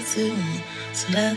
sur la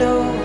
know